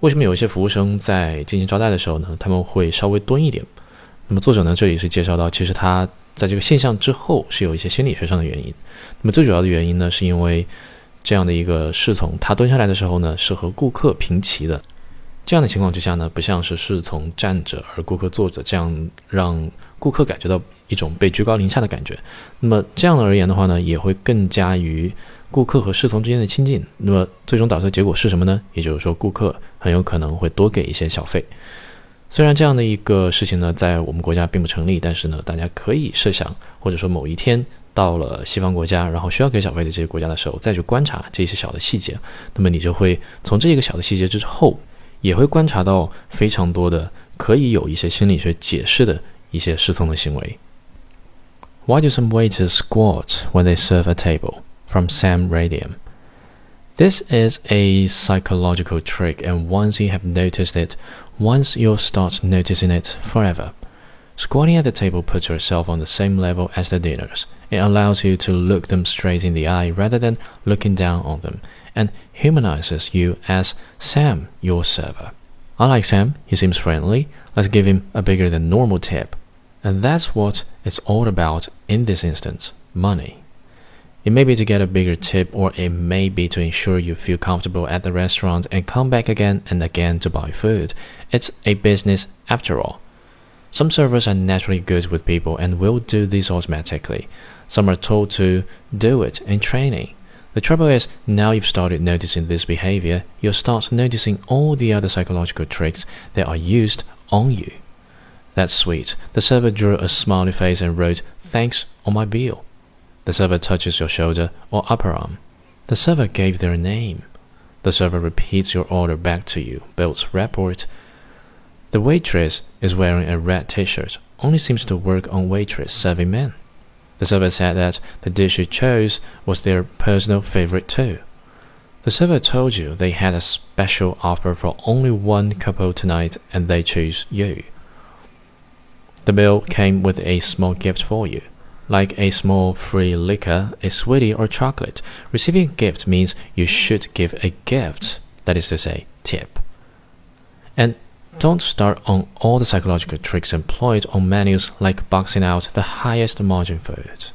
为什么有一些服务生在进行招待的时候呢，他们会稍微蹲一点？那么作者呢，这里是介绍到，其实他在这个现象之后是有一些心理学上的原因。那么最主要的原因呢，是因为这样的一个侍从，他蹲下来的时候呢，是和顾客平齐的。这样的情况之下呢，不像是侍从站着而顾客坐着，这样让顾客感觉到一种被居高临下的感觉。那么这样的而言的话呢，也会更加于顾客和侍从之间的亲近。那么最终导致的结果是什么呢？也就是说，顾客很有可能会多给一些小费。虽然这样的一个事情呢，在我们国家并不成立，但是呢，大家可以设想，或者说某一天到了西方国家，然后需要给小费的这些国家的时候，再去观察这些小的细节，那么你就会从这个小的细节之后。也会观察到非常多的可以有一些心理学解释的一些侍从的行为。Why do some waiters squat when they serve a table? From Sam Radium. This is a psychological trick, and once you have noticed it, once you'll start noticing it forever. Squatting at the table puts yourself on the same level as the dinners. It allows you to look them straight in the eye rather than looking down on them and humanizes you as Sam, your server. I like Sam, he seems friendly. Let's give him a bigger than normal tip. And that's what it's all about in this instance money. It may be to get a bigger tip, or it may be to ensure you feel comfortable at the restaurant and come back again and again to buy food. It's a business after all. Some servers are naturally good with people and will do this automatically. Some are told to do it in training. The trouble is, now you've started noticing this behavior, you'll start noticing all the other psychological tricks that are used on you. That's sweet. The server drew a smiley face and wrote, Thanks on my bill. The server touches your shoulder or upper arm. The server gave their name. The server repeats your order back to you, builds rapport. The waitress is wearing a red t shirt, only seems to work on waitress serving men. The server said that the dish you chose was their personal favorite too. The server told you they had a special offer for only one couple tonight and they chose you. The bill came with a small gift for you, like a small free liquor, a sweetie, or chocolate. Receiving a gift means you should give a gift, that is to say, tip. And don't start on all the psychological tricks employed on menus like boxing out the highest margin foods.